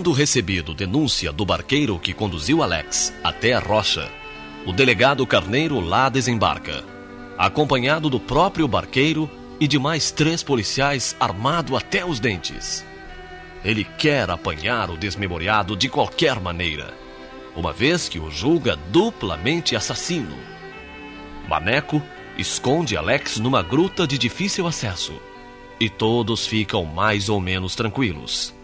Tendo recebido denúncia do barqueiro que conduziu Alex até a rocha, o delegado Carneiro lá desembarca, acompanhado do próprio barqueiro e de mais três policiais armado até os dentes. Ele quer apanhar o desmemoriado de qualquer maneira, uma vez que o julga duplamente assassino. Maneco esconde Alex numa gruta de difícil acesso e todos ficam mais ou menos tranquilos.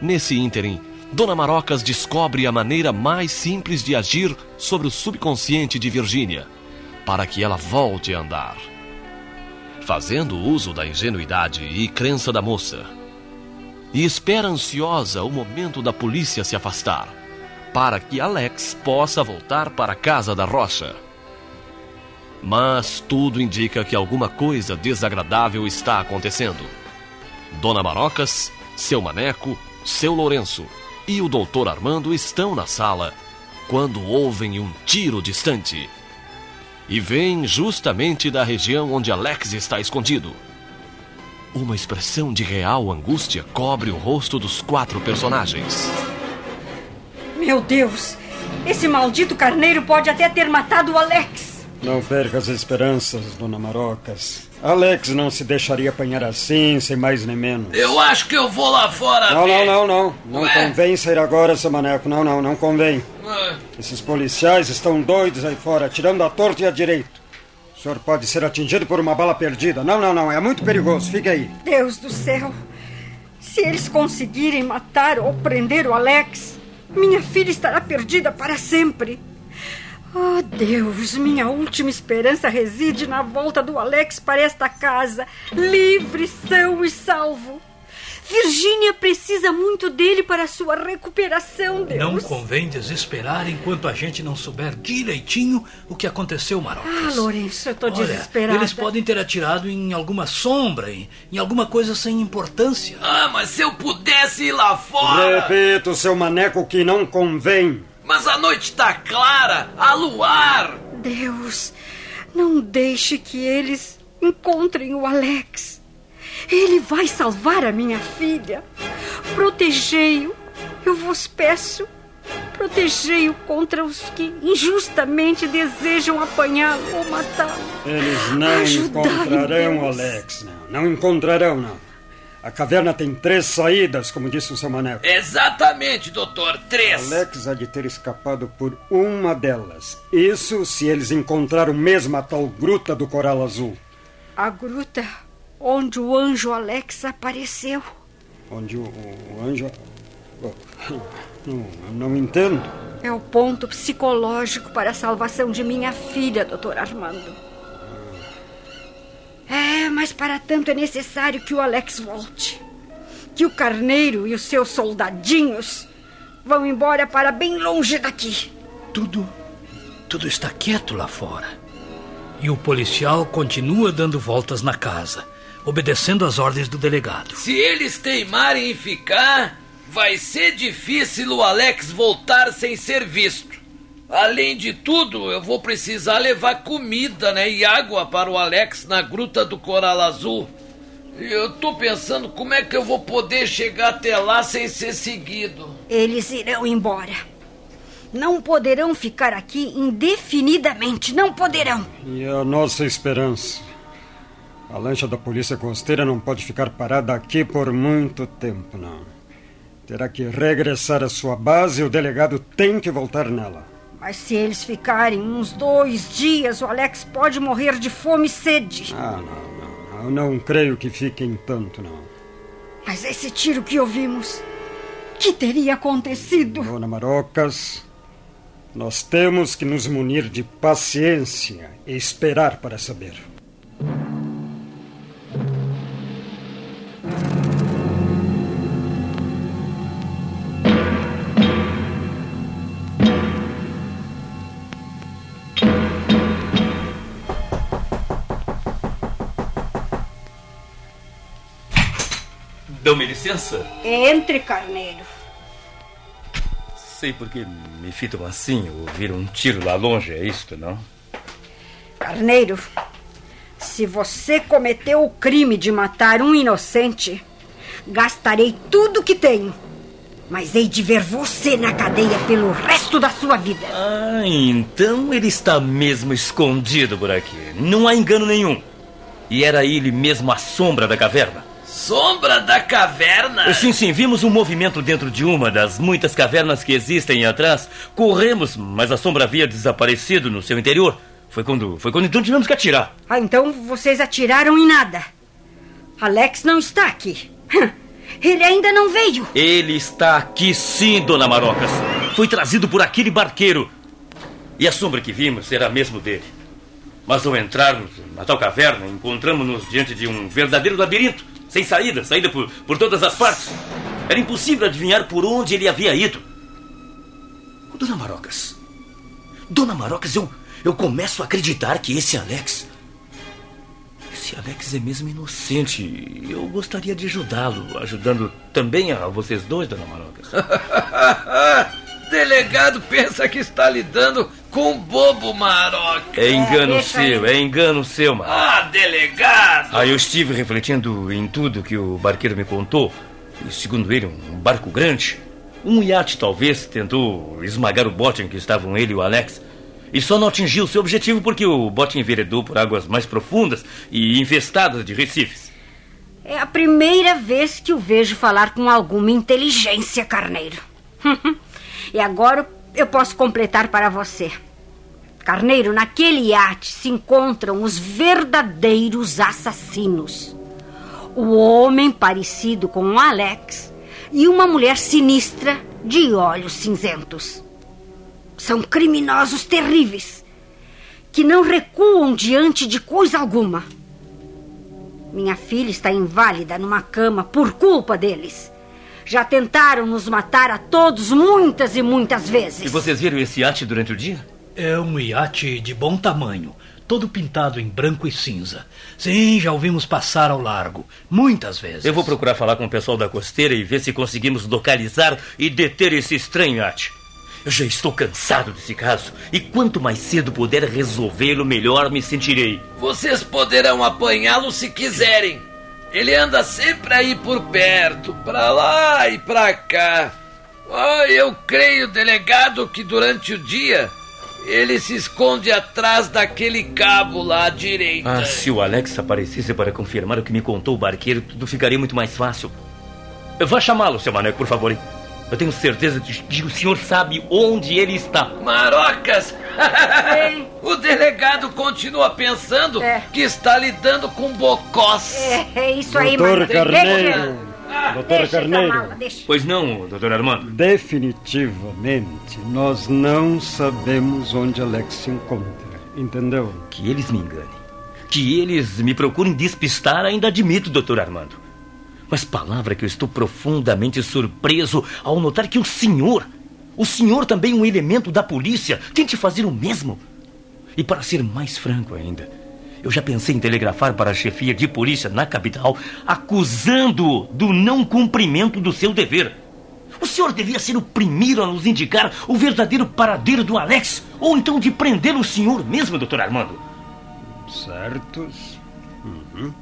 Nesse ínterim, Dona Marocas descobre a maneira mais simples de agir sobre o subconsciente de Virgínia, para que ela volte a andar. Fazendo uso da ingenuidade e crença da moça, e espera ansiosa o momento da polícia se afastar, para que Alex possa voltar para a casa da rocha. Mas tudo indica que alguma coisa desagradável está acontecendo. Dona Marocas, seu maneco, seu Lourenço e o doutor Armando estão na sala quando ouvem um tiro distante. E vem justamente da região onde Alex está escondido. Uma expressão de real angústia cobre o rosto dos quatro personagens. Meu Deus! Esse maldito carneiro pode até ter matado o Alex! Não perca as esperanças, dona Marocas. Alex não se deixaria apanhar assim, sem mais nem menos. Eu acho que eu vou lá fora Não, ver. não, não, não. Não Ué? convém sair agora, seu maneco. Não, não, não convém. Ah, Esses policiais estão doidos aí fora, atirando à torta e à direita. O senhor pode ser atingido por uma bala perdida. Não, não, não. É muito perigoso. Fique aí. Deus do céu! Se eles conseguirem matar ou prender o Alex, minha filha estará perdida para sempre. Oh, Deus, minha última esperança reside na volta do Alex para esta casa, livre, são e salvo. Virgínia precisa muito dele para sua recuperação, Deus. Não convém desesperar enquanto a gente não souber direitinho o que aconteceu, Marocas. Ah, Lourenço, eu tô Olha, desesperada. eles podem ter atirado em alguma sombra, em, em alguma coisa sem importância. ah, mas se eu pudesse ir lá fora. Repito, seu maneco, que não convém. Mas a noite tá clara, há luar. Deus, não deixe que eles encontrem o Alex. Ele vai salvar a minha filha. Protegei-o, eu vos peço. Protegei-o contra os que injustamente desejam apanhá-lo ou matá-lo. Eles não Ajudai-me, encontrarão Deus. Alex, não. Não encontrarão, não. A caverna tem três saídas, como disse o seu maneco. Exatamente, doutor. Três. Alex há de ter escapado por uma delas. Isso se eles encontraram mesmo a tal gruta do coral azul. A gruta onde o anjo Alex apareceu. Onde o, o anjo. Oh, Não, não entendo. É o ponto psicológico para a salvação de minha filha, doutor Armando. Mas para tanto é necessário que o Alex volte. Que o carneiro e os seus soldadinhos vão embora para bem longe daqui. Tudo, tudo está quieto lá fora. E o policial continua dando voltas na casa, obedecendo às ordens do delegado. Se eles teimarem em ficar, vai ser difícil o Alex voltar sem ser visto. Além de tudo, eu vou precisar levar comida, né, e água para o Alex na gruta do Coral Azul. E eu tô pensando como é que eu vou poder chegar até lá sem ser seguido. Eles irão embora. Não poderão ficar aqui indefinidamente. Não poderão. E a nossa esperança? A lancha da polícia costeira não pode ficar parada aqui por muito tempo, não. Terá que regressar à sua base e o delegado tem que voltar nela. Mas se eles ficarem uns dois dias, o Alex pode morrer de fome e sede. Ah, não, não. Eu não creio que fiquem tanto, não. Mas esse tiro que ouvimos que teria acontecido? Dona Marocas, nós temos que nos munir de paciência e esperar para saber. Licença? Entre, Carneiro. Sei porque me fitam assim, ouvir um tiro lá longe, é isto, não? Carneiro, se você cometeu o crime de matar um inocente, gastarei tudo que tenho. Mas hei de ver você na cadeia pelo resto da sua vida. Ah, então ele está mesmo escondido por aqui. Não há engano nenhum. E era ele mesmo a sombra da caverna. Sombra da caverna? Sim, sim, vimos um movimento dentro de uma das muitas cavernas que existem atrás. Corremos, mas a sombra havia desaparecido no seu interior. Foi quando, foi quando então tivemos que atirar. Ah, então vocês atiraram em nada. Alex não está aqui. Ele ainda não veio. Ele está aqui sim, dona Marocas. Foi trazido por aquele barqueiro. E a sombra que vimos era mesmo dele. Mas ao entrarmos na tal caverna, encontramos-nos diante de um verdadeiro labirinto, sem saída, saída por, por todas as partes. Era impossível adivinhar por onde ele havia ido. Dona Marocas. Dona Marocas, eu, eu começo a acreditar que esse Alex. Esse Alex é mesmo inocente. Eu gostaria de ajudá-lo, ajudando também a vocês dois, Dona Marocas. Delegado pensa que está lidando com bobo maroca. É engano deixa seu, aí. é engano seu, mano. Ah, delegado! Aí eu estive refletindo em tudo que o barqueiro me contou. E, segundo ele, um barco grande. Um iate, talvez, tentou esmagar o bote em que estavam ele e o Alex. E só não atingiu seu objetivo porque o bote enveredou por águas mais profundas e infestadas de recifes. É a primeira vez que o vejo falar com alguma inteligência, Carneiro. e agora eu posso completar para você. Carneiro, naquele iate se encontram os verdadeiros assassinos. O homem parecido com o Alex e uma mulher sinistra de olhos cinzentos. São criminosos terríveis que não recuam diante de coisa alguma. Minha filha está inválida numa cama por culpa deles. Já tentaram nos matar a todos muitas e muitas vezes. E vocês viram esse iate durante o dia? É um iate de bom tamanho, todo pintado em branco e cinza. Sim, já ouvimos passar ao largo, muitas vezes. Eu vou procurar falar com o pessoal da costeira e ver se conseguimos localizar e deter esse estranho iate. Eu já estou cansado desse caso e quanto mais cedo puder resolvê-lo, melhor me sentirei. Vocês poderão apanhá-lo se quiserem. Ele anda sempre aí por perto, pra lá e pra cá. Ah, eu creio, delegado, que durante o dia ele se esconde atrás daquele cabo lá à direita. Ah, se o Alex aparecesse para confirmar o que me contou o barqueiro, tudo ficaria muito mais fácil. Vá chamá-lo, seu Maneco, por favor. hein? Eu tenho certeza de que o senhor sabe onde ele está. Marocas! O delegado continua pensando É. que está lidando com bocós. É, é isso aí, Doutor mano. Carneiro, Ah, doutor Carneiro, mala. Pois não, doutor Armando? definitivamente nós não sabemos onde Alex se encontra, entendeu? Que eles me enganem. Que eles me procurem despistar, ainda admito, doutor Armando. Mas palavra que eu estou profundamente surpreso ao notar que o senhor, o senhor também um elemento da polícia, tente fazer o mesmo. E para ser mais franco ainda, eu já pensei em telegrafar para a chefia de polícia na capital, acusando-o do não cumprimento do seu dever. O senhor devia ser o primeiro a nos indicar o verdadeiro paradeiro do Alex, ou então de prender o senhor mesmo, doutor Armando. Certos? Uhum.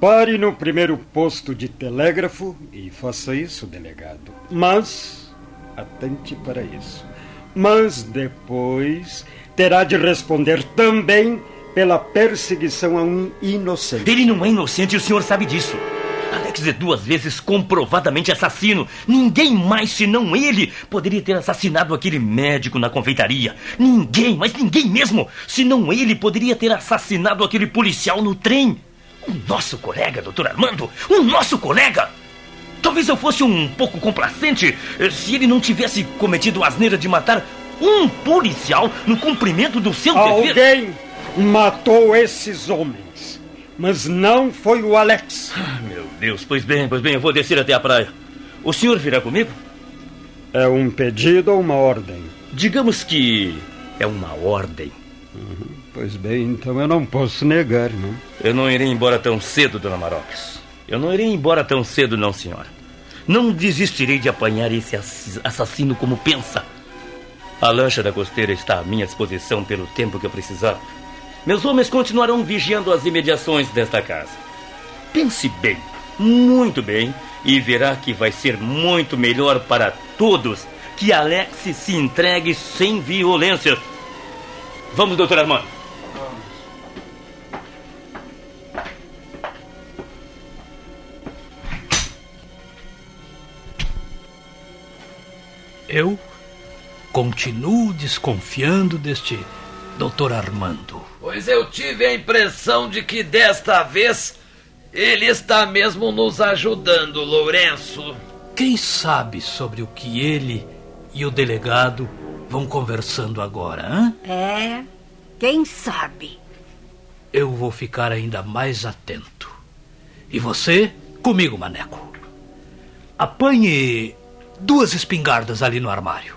Pare no primeiro posto de telégrafo e faça isso, delegado. Mas, atente para isso. Mas depois terá de responder também pela perseguição a um inocente. Ele não é inocente e o senhor sabe disso. Alex é duas vezes comprovadamente assassino. Ninguém mais senão ele poderia ter assassinado aquele médico na confeitaria. Ninguém, mas ninguém mesmo, senão ele poderia ter assassinado aquele policial no trem. O nosso colega, doutor Armando, o nosso colega. Talvez eu fosse um pouco complacente eh, se ele não tivesse cometido a asneira de matar um policial no cumprimento do seu Alguém dever. Alguém matou esses homens, mas não foi o Alex. Ah, meu Deus, pois bem, pois bem, eu vou descer até a praia. O senhor virá comigo? É um pedido ou uma ordem? Digamos que é uma ordem. Uhum. Pois bem, então eu não posso negar, não? Eu não irei embora tão cedo, dona Marocas. Eu não irei embora tão cedo, não, senhora. Não desistirei de apanhar esse assassino como pensa. A lancha da costeira está à minha disposição pelo tempo que eu precisar. Meus homens continuarão vigiando as imediações desta casa. Pense bem, muito bem, e verá que vai ser muito melhor para todos que Alex se entregue sem violência. Vamos, doutor Armando. Eu continuo desconfiando deste doutor Armando. Pois eu tive a impressão de que desta vez ele está mesmo nos ajudando, Lourenço. Quem sabe sobre o que ele e o delegado vão conversando agora, hã? É, quem sabe? Eu vou ficar ainda mais atento. E você, comigo, Maneco. Apanhe duas espingardas ali no armário.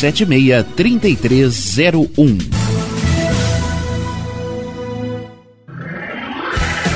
76 3301.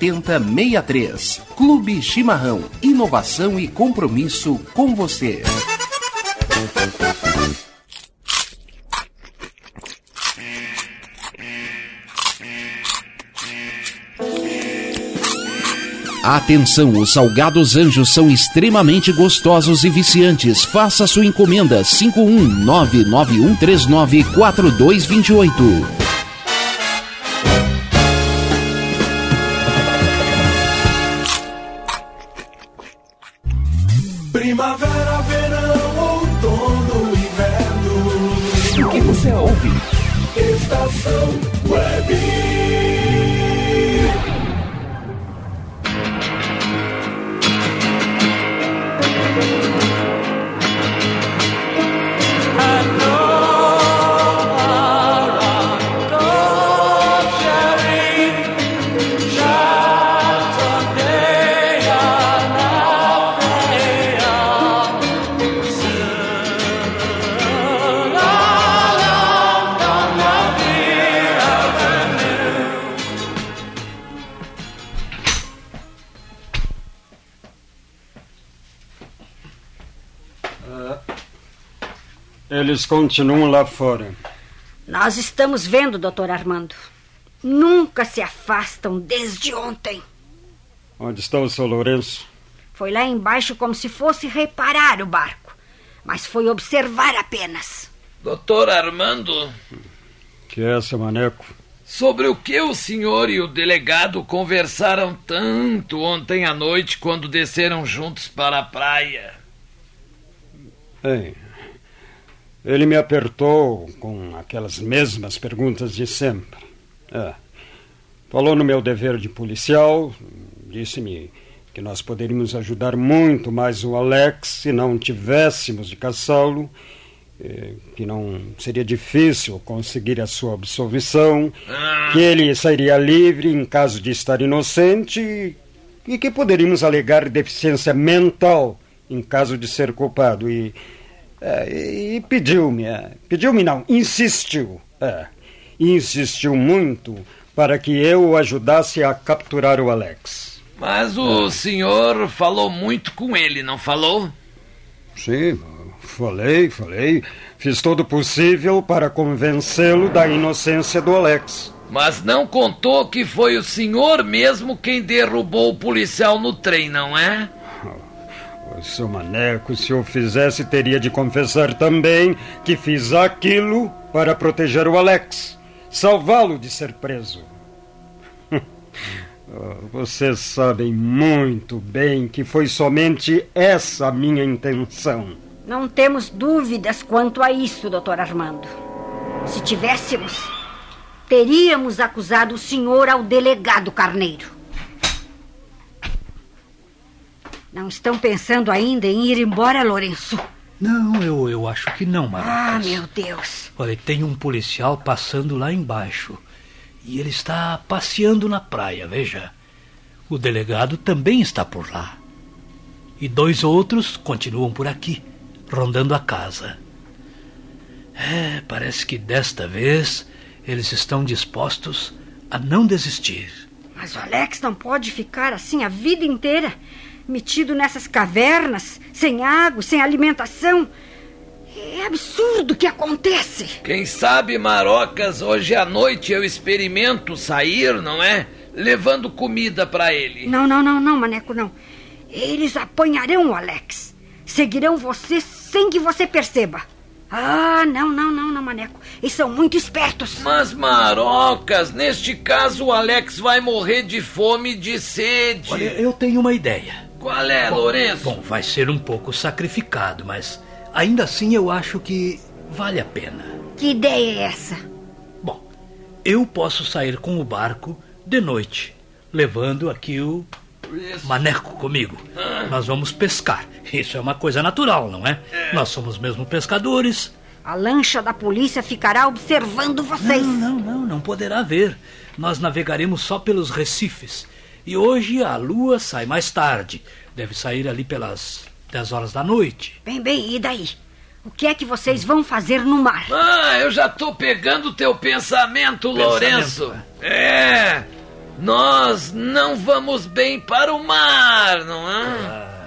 7063. Clube Chimarrão. Inovação e compromisso com você. Atenção, os salgados anjos são extremamente gostosos e viciantes. Faça sua encomenda 51991394228. Eles continuam lá fora. Nós estamos vendo, doutor Armando. Nunca se afastam desde ontem. Onde está o seu Lourenço? Foi lá embaixo como se fosse reparar o barco. Mas foi observar apenas. Doutor Armando, Que é, seu maneco? sobre o que o senhor e o delegado conversaram tanto ontem à noite quando desceram juntos para a praia? Bem, ele me apertou com aquelas mesmas perguntas de sempre. É. Falou no meu dever de policial, disse-me que nós poderíamos ajudar muito mais o Alex se não tivéssemos de caçá-lo, eh, que não seria difícil conseguir a sua absolvição, que ele sairia livre em caso de estar inocente e que poderíamos alegar deficiência mental em caso de ser culpado. E, é, e- e pediu-me, é, pediu-me não, insistiu, é, insistiu muito para que eu o ajudasse a capturar o Alex. Mas o senhor falou muito com ele, não falou? Sim, falei, falei. Fiz todo o possível para convencê-lo da inocência do Alex. Mas não contou que foi o senhor mesmo quem derrubou o policial no trem, não é? O seu maneco, se eu fizesse, teria de confessar também que fiz aquilo para proteger o Alex, salvá-lo de ser preso. Ah, Vocês sabem muito bem que foi somente essa a minha intenção. Não temos dúvidas quanto a isso, doutor Armando. Se tivéssemos, teríamos acusado o senhor ao delegado Carneiro. Não estão pensando ainda em ir embora, Lourenço? Não, eu, eu acho que não, Marocas. Ah, meu Deus. Olha, tem um policial passando lá embaixo. E ele está passeando na praia, veja. O delegado também está por lá. E dois outros continuam por aqui, rondando a casa. É, parece que desta vez eles estão dispostos a não desistir. Mas o Alex não pode ficar assim a vida inteira, metido nessas cavernas, sem água, sem alimentação. É absurdo o que acontece. Quem sabe, Marocas, hoje à noite eu experimento sair, não é? Levando comida para ele. Não, não, não, não, Maneco, não. Eles apanharão o Alex. Seguirão você sem que você perceba. Ah, não, não, não, não, Maneco. Eles são muito espertos. Mas, Marocas, neste caso o Alex vai morrer de fome e de sede. Olha, eu tenho uma ideia. Qual é, Lourenço? Bom, vai ser um pouco sacrificado, mas ainda assim eu acho que vale a pena. Que ideia é essa? Bom, eu posso sair com o barco de noite, levando aqui o maneco comigo. Nós vamos pescar. Isso é uma coisa natural, não é? Nós somos mesmo pescadores. A lancha da polícia ficará observando vocês. Não, não, não, não poderá ver. Nós navegaremos só pelos recifes. E hoje a lua sai mais tarde. Deve sair ali pelas 10 horas da noite. Bem, bem, e daí? O que é que vocês vão fazer no mar? Ah, eu já tô pegando teu pensamento, Lourenço. É. nós não vamos bem para o mar, não é?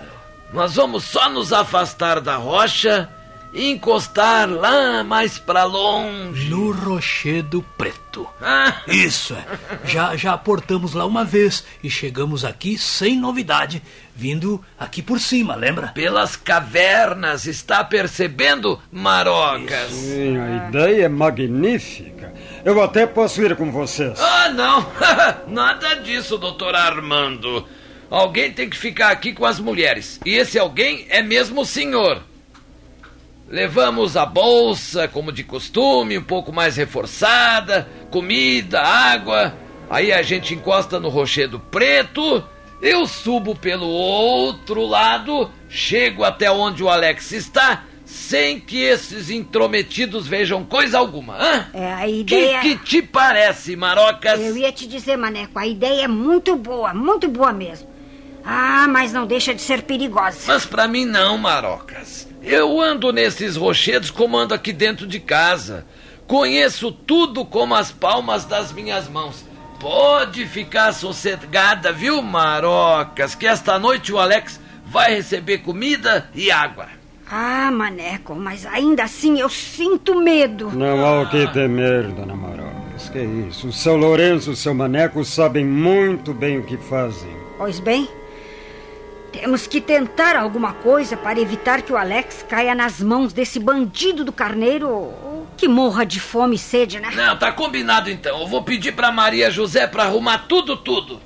Nós vamos só nos afastar da rocha encostar lá mais para longe. No Rochedo Preto. Ah, Isso é. Já, já aportamos lá uma vez e chegamos aqui sem novidade, vindo aqui por cima, lembra? pelas cavernas, está percebendo, Marocas? Sim, a ideia é magnífica. Eu até posso ir com vocês. Ah, não! Nada disso, doutor Armando. Alguém tem que ficar aqui com as mulheres. E esse alguém é mesmo o senhor. Levamos a bolsa, como de costume, um pouco mais reforçada, comida, água. Aí a gente encosta no rochedo preto. Eu subo pelo outro lado, chego até onde o Alex está, sem que esses intrometidos vejam coisa alguma. Hã? É, a Que, ideia. que te parece, Marocas? Eu ia te dizer, Maneco, a ideia é muito boa, muito boa mesmo. Ah, mas não deixa de ser perigosa. Mas pra mim não, Marocas. Eu ando nesses rochedos como ando aqui dentro de casa. Conheço tudo como as palmas das minhas mãos. Pode ficar sossegada, viu, Marocas? Que esta noite o Alex vai receber comida e água. Ah, Maneco, mas ainda assim eu sinto medo. Não há o que temer, dona Marocas. Que isso? O seu Lourenço e o seu Maneco sabem muito bem o que fazem. Pois bem, temos que tentar alguma coisa para evitar que o Alex caia nas mãos desse bandido do carneiro ou que morra de fome e sede, né? Não, tá combinado então. Eu vou pedir pra Maria José pra arrumar tudo, tudo.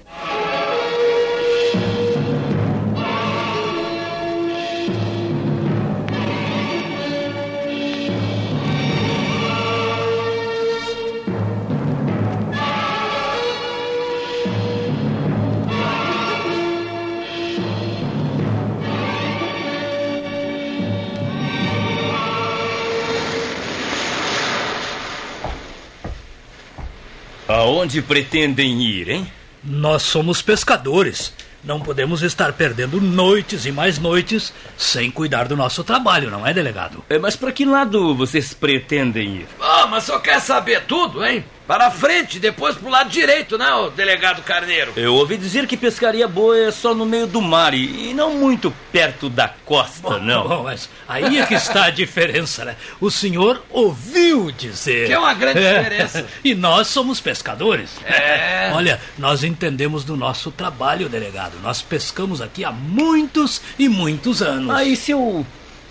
Aonde pretendem ir, hein? Nós somos pescadores. Não podemos estar perdendo noites e mais noites sem cuidar do nosso trabalho, não é, delegado? É, mas para que lado vocês pretendem ir? Ah, mas só quer saber tudo, hein? Para frente, depois pro lado direito, né, o delegado Carneiro? Eu ouvi dizer que pescaria boa é só no meio do mar e, e não muito perto da costa, não. Bom, mas aí é que está a diferença, né? O senhor ouviu dizer. Que é uma grande diferença. E nós somos pescadores. É. Olha, nós entendemos do nosso trabalho, delegado. Nós pescamos aqui há muitos e muitos anos. Aí se eu.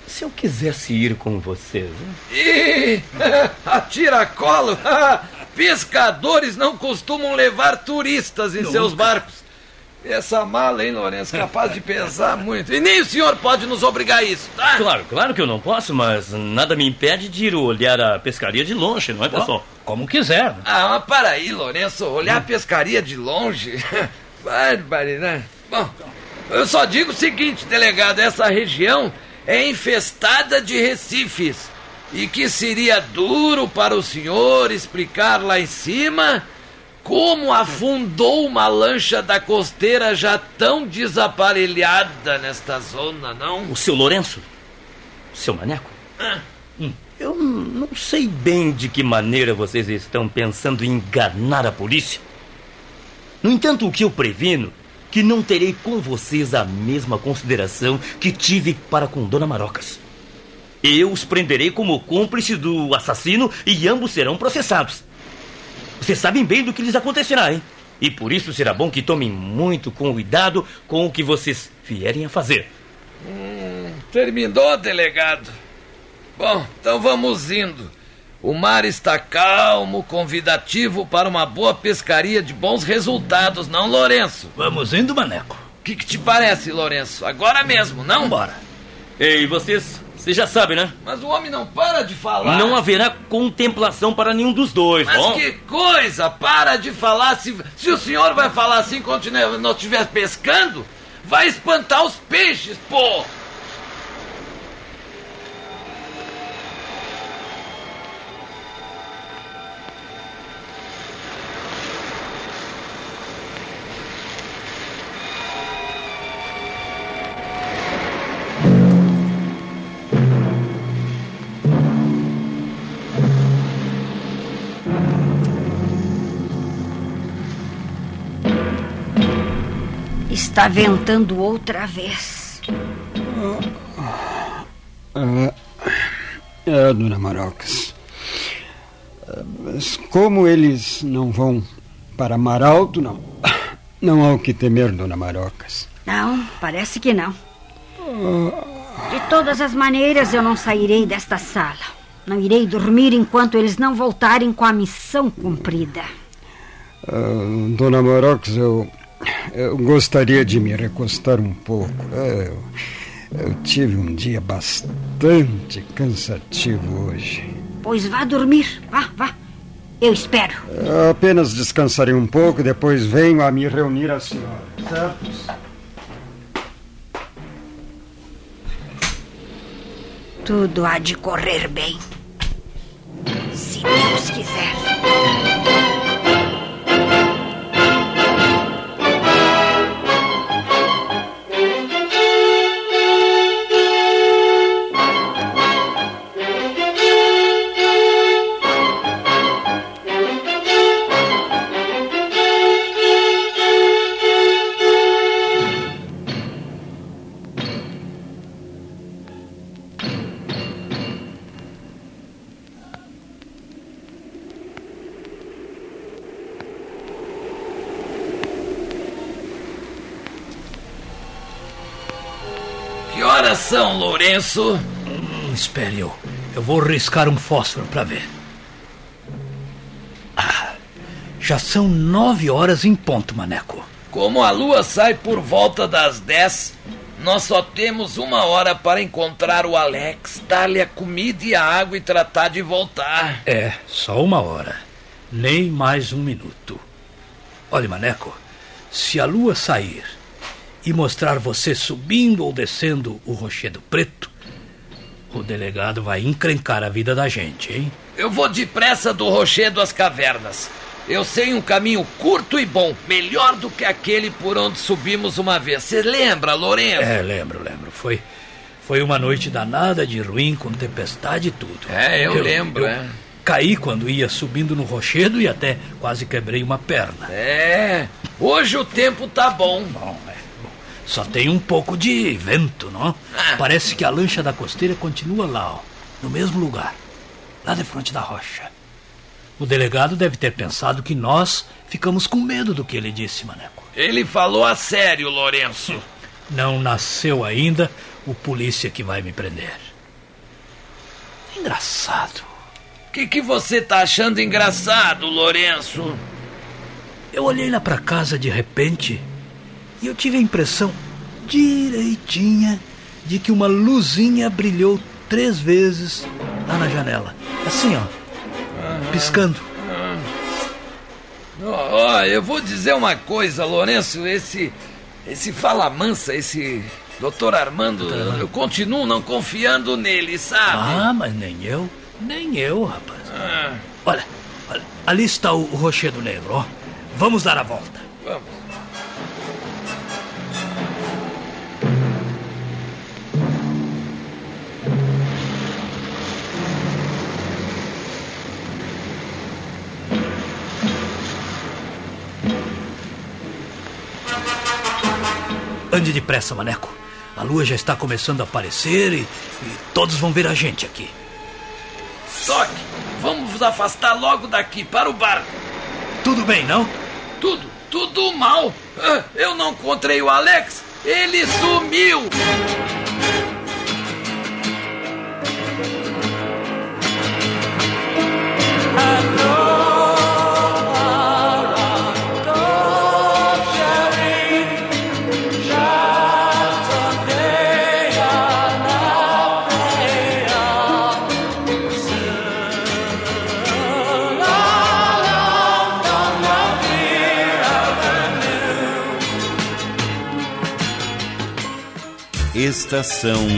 Se eu quisesse ir com vocês, hein? Ih, atira colo. Pescadores não costumam levar turistas em seus barcos. Essa mala, hein, Lourenço, capaz de pesar muito. E nem o senhor pode nos obrigar a isso, tá? Claro, claro que eu não posso, mas nada me impede de ir olhar a pescaria de longe, não é, pessoal? Como quiser. né? Ah, mas para aí, Lourenço, olhar a pescaria de longe. Barbaridade. Bom, eu só digo o seguinte, delegado, essa região é infestada de recifes. E que seria duro para o senhor explicar lá em cima como afundou uma lancha da costeira já tão desaparelhada nesta zona, não? O seu Lourenço? O seu maneco? Hum, Eu não sei bem de que maneira vocês estão pensando em enganar a polícia. No entanto, o que eu previno que não terei com vocês a mesma consideração que tive para com Dona Marocas. Eu os prenderei como cúmplice do assassino e ambos serão processados. Vocês sabem bem do que lhes acontecerá, hein? E por isso será bom que tomem muito cuidado com o que vocês vierem a fazer. Terminou, delegado? Bom, então vamos indo. O mar está calmo, convidativo para uma boa pescaria de bons resultados, não, Lourenço? Vamos indo, maneco. O que, que te parece, Lourenço? Agora mesmo, não? Vambora. Ei, vocês, vocês já sabem, né? Mas o homem não para de falar. Não haverá contemplação para nenhum dos dois, Mas bom? que coisa! Para de falar. Se, se o senhor vai falar assim quando não estiver pescando, vai espantar os peixes, pô! Está ventando outra vez. Ah, é, dona Marocas. Ah, Mas como eles não vão para Maralto, não. Não há o que temer, dona Marocas. Não, parece que não. De todas as maneiras, eu não sairei desta sala. Não irei dormir enquanto eles não voltarem com a missão cumprida. Ah, dona Marocas, eu, eu gostaria de me recostar um pouco. É, eu, eu tive um dia bastante cansativo hoje. Pois vá dormir. Vá, vá. Eu espero. Apenas descansarei um pouco, depois venho a me reunir à senhora. Certo? Tudo há de correr bem. Se Deus quiser. Lourenço? Hum, espere, eu, eu vou riscar um fósforo para ver. Ah, já são nove horas em ponto, Maneco. Como a lua sai por volta das 10, nós só temos uma hora para encontrar o Alex, dar-lhe a comida e a água e tratar de voltar. É, só uma hora. Nem mais um minuto. Olhe, Maneco, se a lua sair e mostrar você subindo ou descendo o rochedo preto, o delegado vai encrencar a vida da gente, hein? Eu vou depressa do rochedo às cavernas. Eu sei um caminho curto e bom, melhor do que aquele por onde subimos uma vez. Você lembra, Lourenço? É, lembro, lembro. Foi, foi uma noite danada de ruim, com tempestade e tudo. É, eu, lembro, eu é. Caí quando ia subindo no rochedo e até quase quebrei uma perna. É, hoje o tempo tá bom. Bom, é. Só tem um pouco de vento, não? Ah. Parece que a lancha da costeira continua lá, ó, no mesmo lugar, lá de frente da rocha. O delegado deve ter pensado que nós ficamos com medo do que ele disse, Maneco. Ele falou a sério, Lourenço. Não nasceu ainda o polícia que vai me prender. Engraçado. O que, que você tá achando engraçado, Lourenço? Eu olhei lá pra casa de repente e eu tive a impressão direitinha de que uma luzinha brilhou três vezes lá na janela. Assim, ó. Piscando. Ó, ó, eu vou dizer uma coisa, Lourenço, esse. Esse fala mansa, esse. Doutor Armando, eu continuo não confiando nele, sabe? Ah, mas nem eu, nem eu, rapaz. Ah, Olha, olha, ali está o, o rochedo negro, ó. Vamos dar a volta. vamos. Ande depressa, Maneco. A lua já está começando a aparecer e, e todos vão ver a gente aqui. Toque, vamos nos afastar logo daqui para o barco. Tudo bem, não? Tudo, tudo mal. Ah, Eu não encontrei o Alex. Ele sumiu. Estação